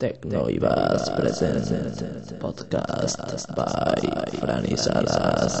Tecno Ibas presents podcast by Franny Salas.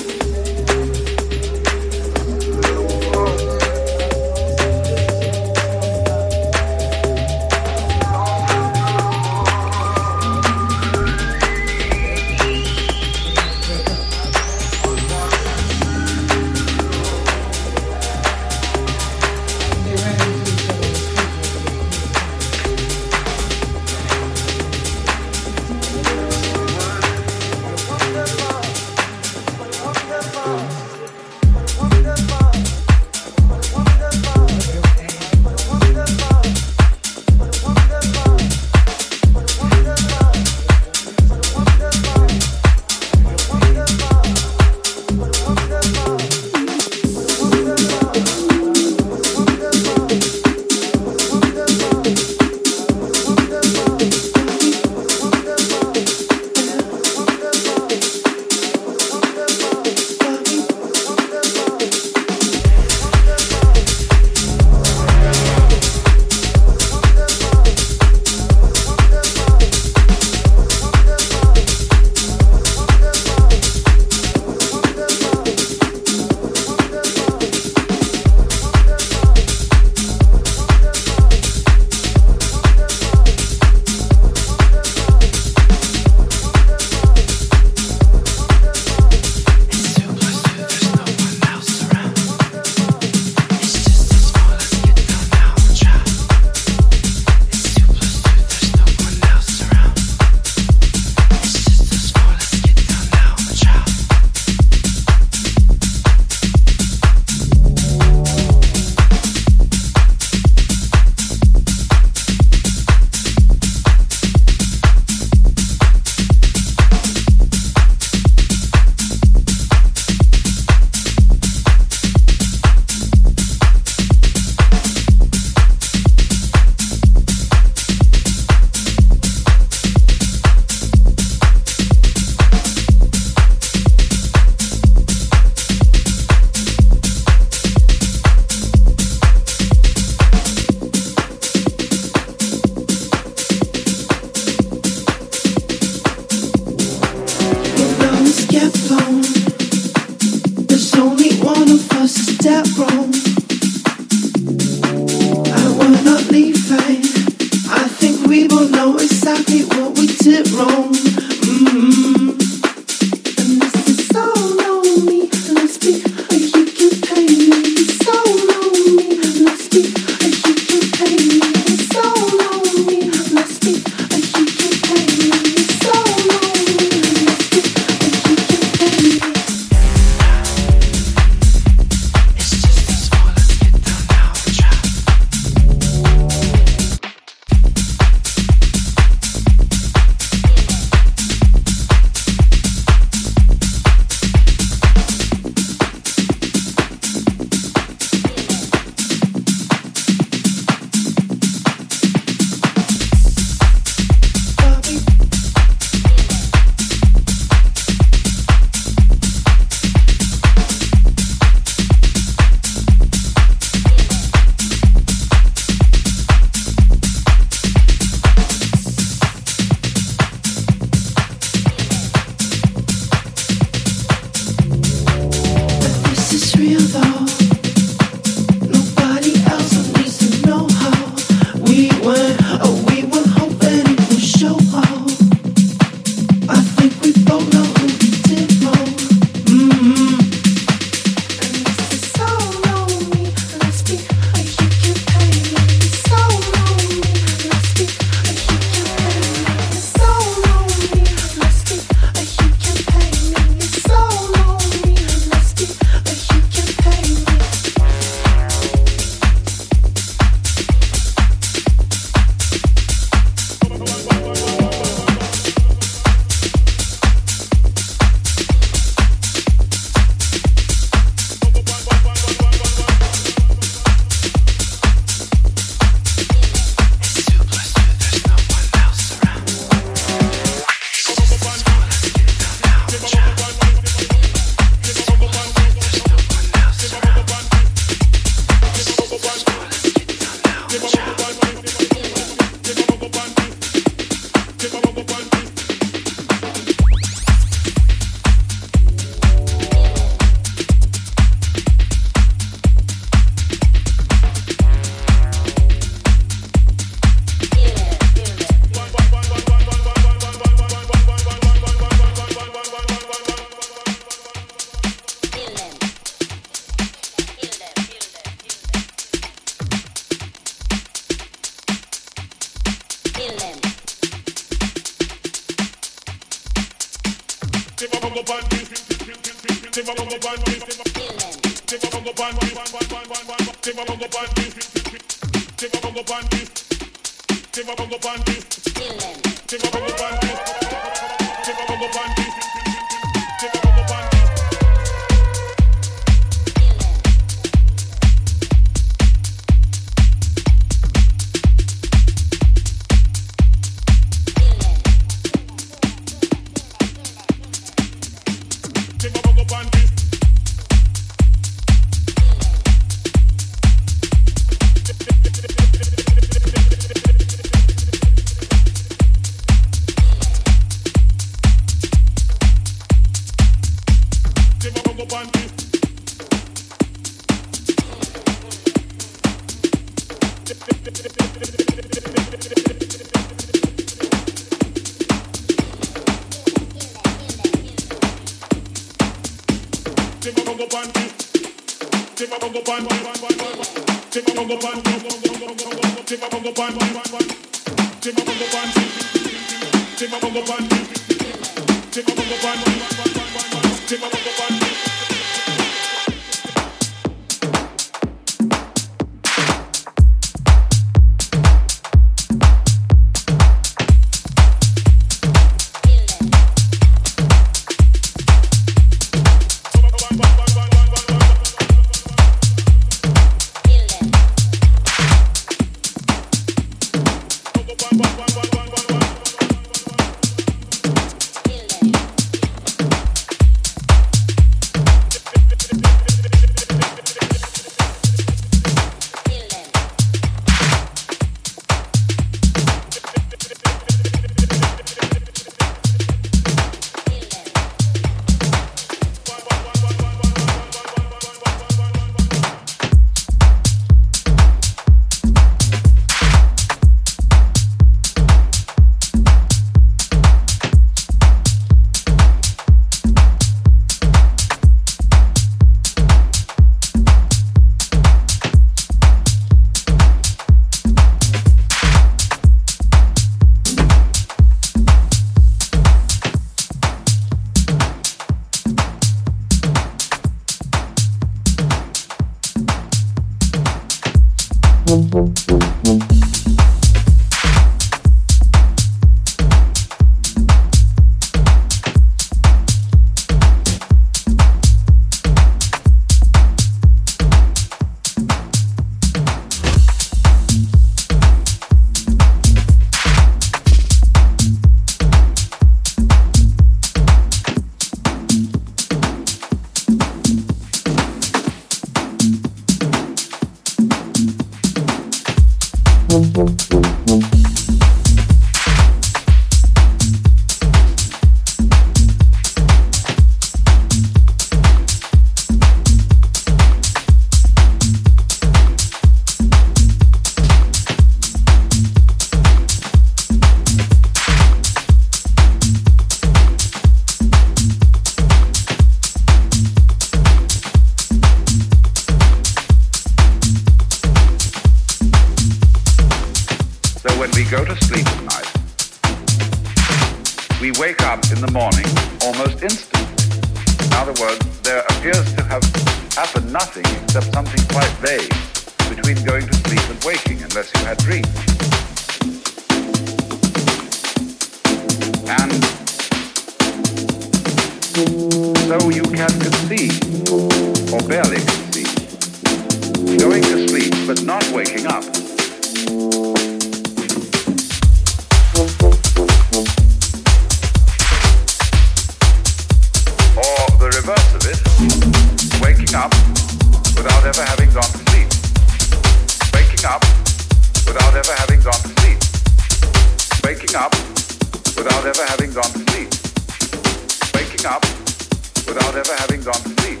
without ever having gone to sleep.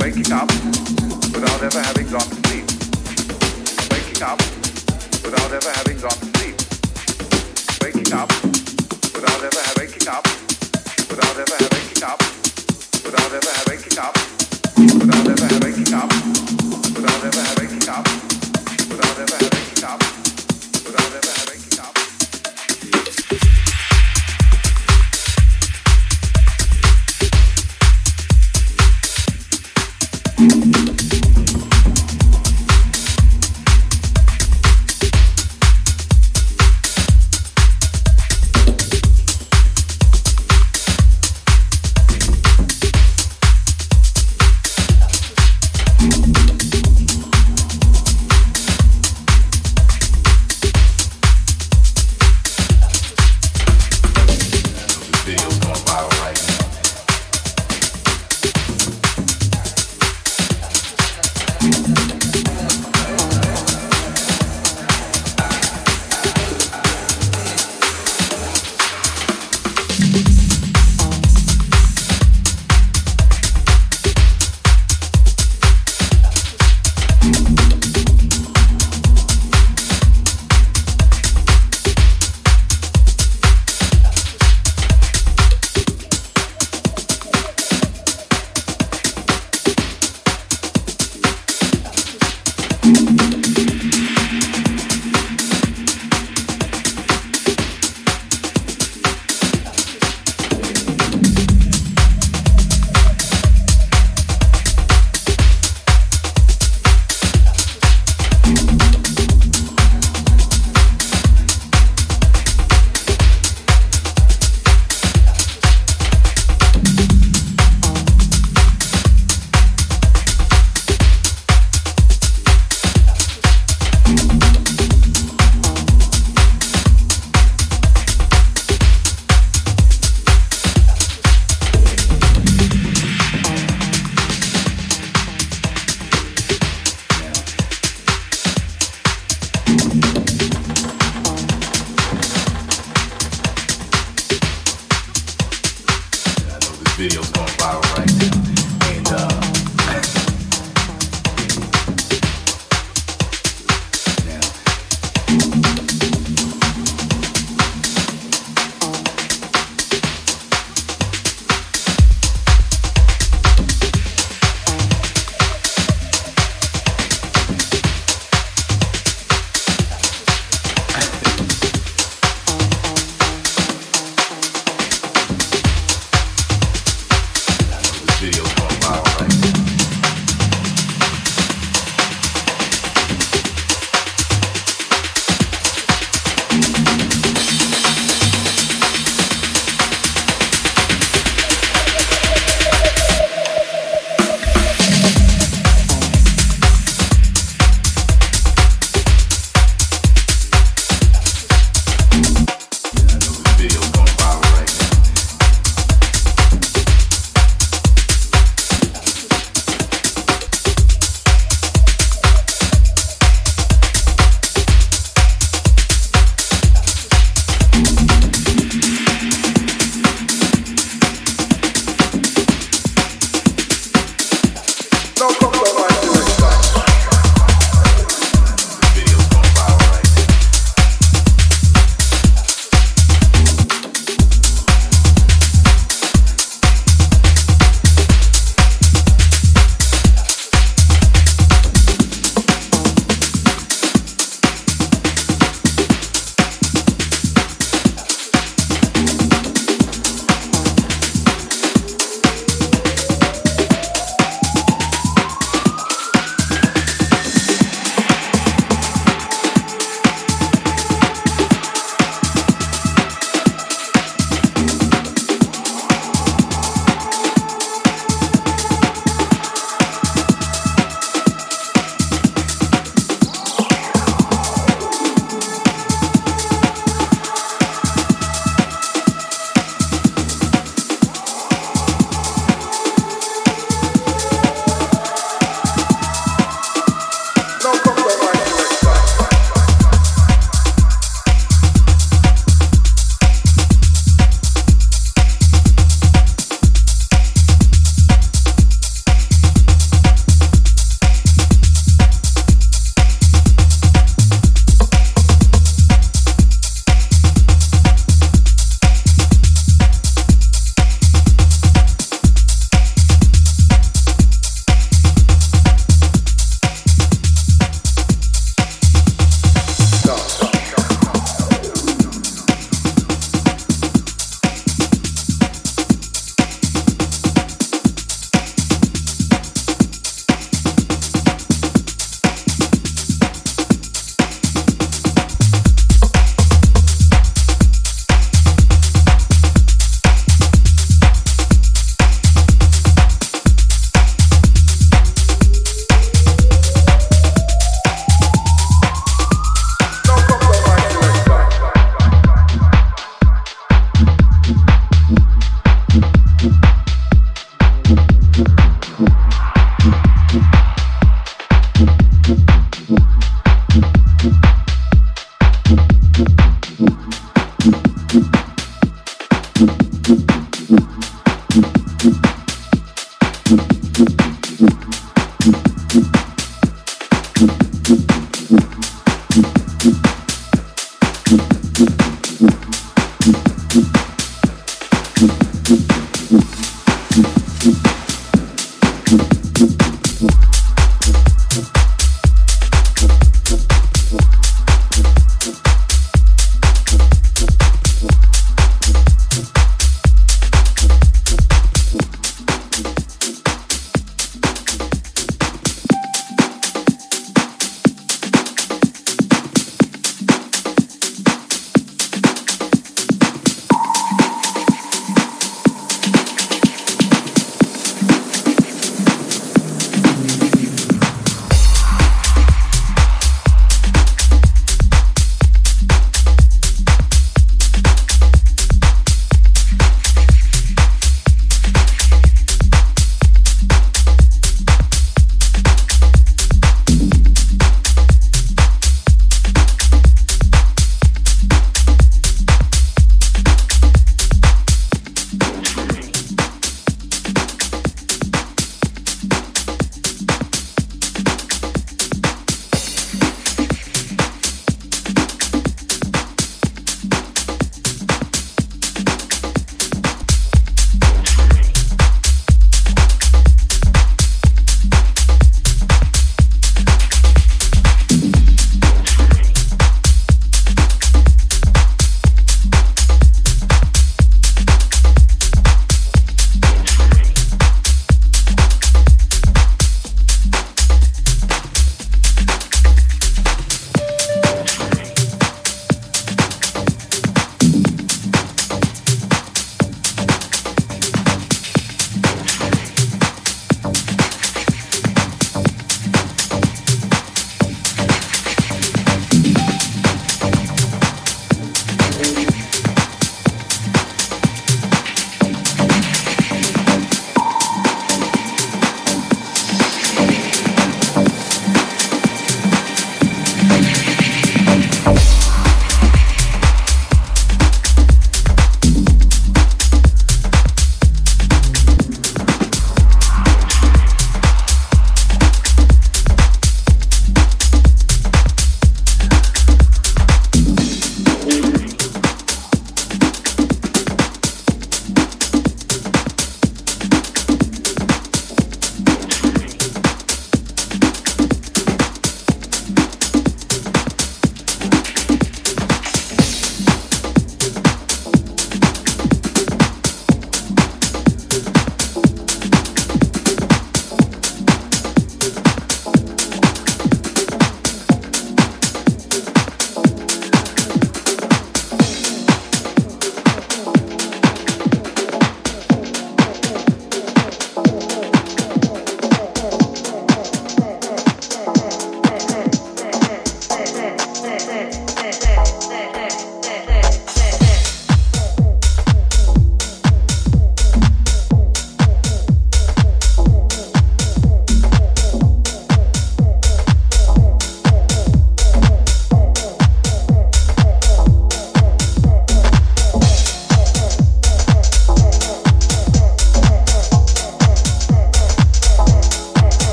Waking up without ever having gone to sleep. Waking up without ever having gone to sleep. Waking up without ever having waking up without ever having waking up without ever having waking up without ever having waking up without ever having waking up without ever having waking up without ever having